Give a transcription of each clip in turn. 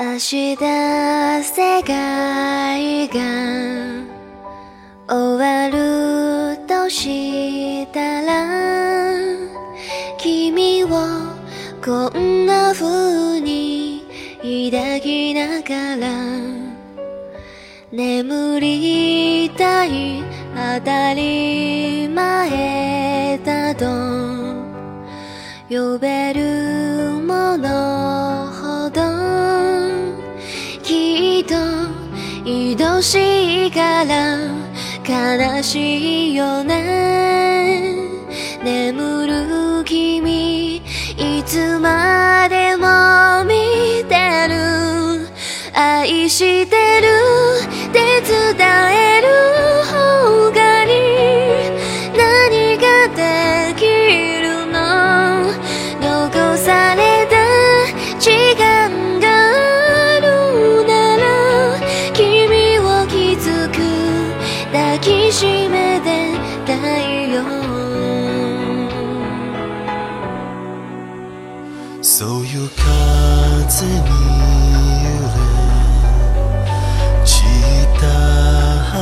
明日世界が終わるとしたら君をこんな風に抱きながら眠りたい当たり前だと呼べると愛しいから悲しいよね。眠る君いつまでも見てる。愛してる。抱きしめてたいよそういう風に揺れ散った花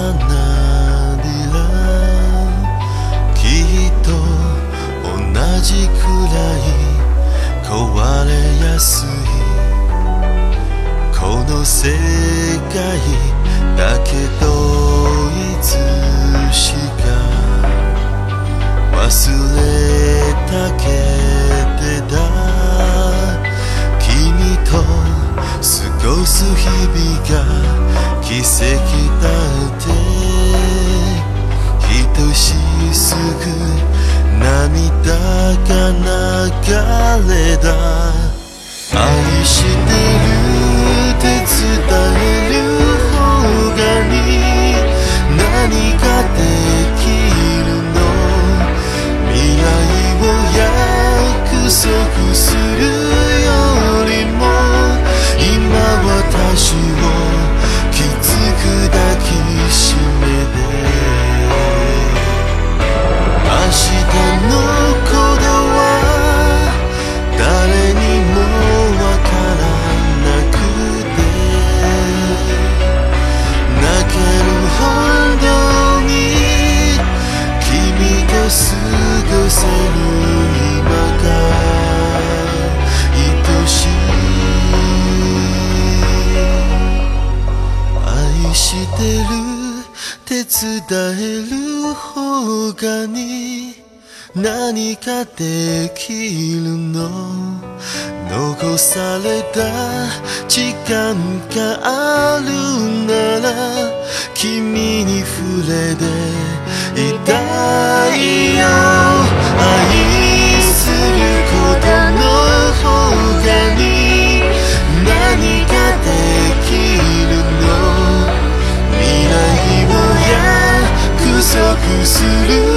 びらきっと同じくらい壊れやすいこの世界だけどつしか忘れたけてた君と過ごす日々が奇跡だってひとしすぐ涙が流れた愛してしい愛してるって伝える方がに何かできるの？残された時間があるなら君に触れていたいよ。可思念